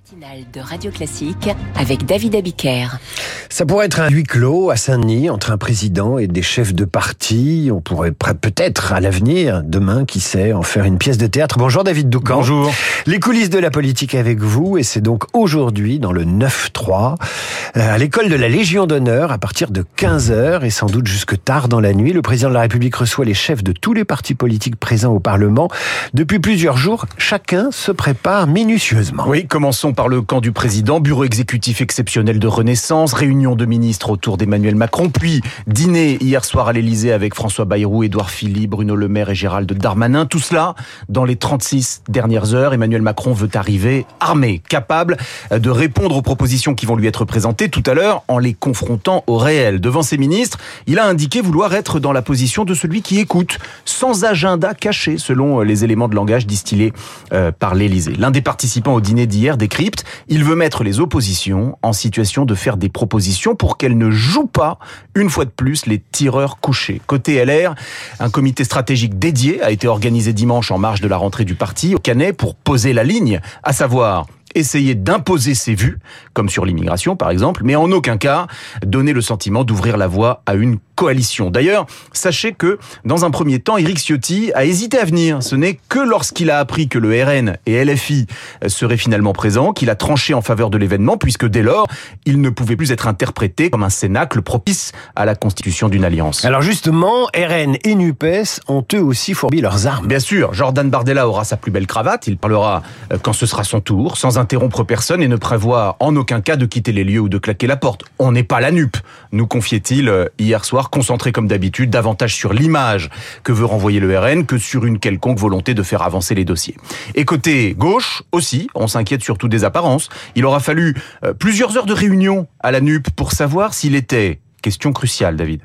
matinale de Radio Classique avec David Abiker. Ça pourrait être un huis clos à Saint-Denis entre un président et des chefs de parti. On pourrait peut-être à l'avenir, demain, qui sait, en faire une pièce de théâtre. Bonjour David Doucan. Bonjour. Les coulisses de la politique avec vous et c'est donc aujourd'hui dans le 9-3 euh, à l'école de la Légion d'honneur à partir de 15h et sans doute jusque tard dans la nuit. Le président de la République reçoit les chefs de tous les partis politiques présents au Parlement. Depuis plusieurs jours, chacun se prépare minutieusement. Oui, commençons par le camp du président, bureau exécutif exceptionnel de Renaissance, réunion de ministres autour d'Emmanuel Macron, puis dîner hier soir à l'Elysée avec François Bayrou, Édouard Philippe, Bruno Le Maire et Gérald Darmanin. Tout cela dans les 36 dernières heures. Emmanuel Macron veut arriver armé, capable de répondre aux propositions qui vont lui être présentées tout à l'heure en les confrontant au réel. Devant ses ministres, il a indiqué vouloir être dans la position de celui qui écoute, sans agenda caché, selon les éléments de langage distillés euh, par l'Elysée. L'un des participants au dîner d'hier il veut mettre les oppositions en situation de faire des propositions pour qu'elles ne jouent pas, une fois de plus, les tireurs couchés. Côté LR, un comité stratégique dédié a été organisé dimanche en marge de la rentrée du parti au Canet pour poser la ligne, à savoir essayer d'imposer ses vues, comme sur l'immigration par exemple, mais en aucun cas donner le sentiment d'ouvrir la voie à une coalition. D'ailleurs, sachez que dans un premier temps, Éric Ciotti a hésité à venir. Ce n'est que lorsqu'il a appris que le RN et LFI seraient finalement présents qu'il a tranché en faveur de l'événement, puisque dès lors, il ne pouvait plus être interprété comme un cénacle propice à la constitution d'une alliance. Alors justement, RN et NUPES ont eux aussi fourbi leurs armes. Bien sûr, Jordan Bardella aura sa plus belle cravate, il parlera euh, quand ce sera son tour, sans interrompre personne et ne prévoit en aucun cas de quitter les lieux ou de claquer la porte. On n'est pas la NUP, nous confiait-il euh, hier soir concentré comme d'habitude davantage sur l'image que veut renvoyer le RN que sur une quelconque volonté de faire avancer les dossiers. Et côté gauche aussi, on s'inquiète surtout des apparences. Il aura fallu euh, plusieurs heures de réunion à la NUP pour savoir s'il était, question cruciale David,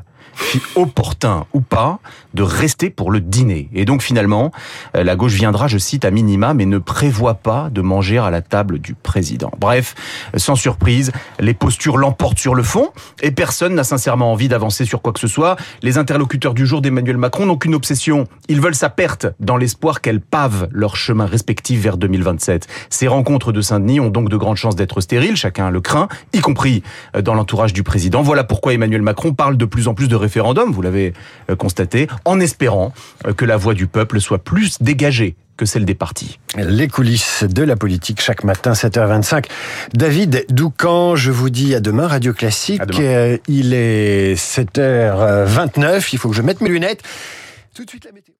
opportun ou pas de rester pour le dîner. Et donc finalement, euh, la gauche viendra, je cite, à minima, mais ne prévoit pas de manger à la table du président. Bref, sans surprise, les postures l'emportent sur le fond et personne n'a sincèrement envie d'avancer sur quoi que ce soit. Les interlocuteurs du jour d'Emmanuel Macron n'ont qu'une obsession. Ils veulent sa perte dans l'espoir qu'elle pave leur chemin respectif vers 2027. Ces rencontres de Saint-Denis ont donc de grandes chances d'être stériles, chacun le craint, y compris euh, dans l'entourage du président. Voilà pourquoi Emmanuel Macron parle de plus en plus de référendum, vous l'avez euh, constaté, en espérant euh, que la voix du peuple soit plus dégagée que celle des partis. Les coulisses de la politique chaque matin 7h25. David Doucan, je vous dis à demain Radio Classique. Demain. Euh, il est 7h29, il faut que je mette mes lunettes. Tout de suite la météo.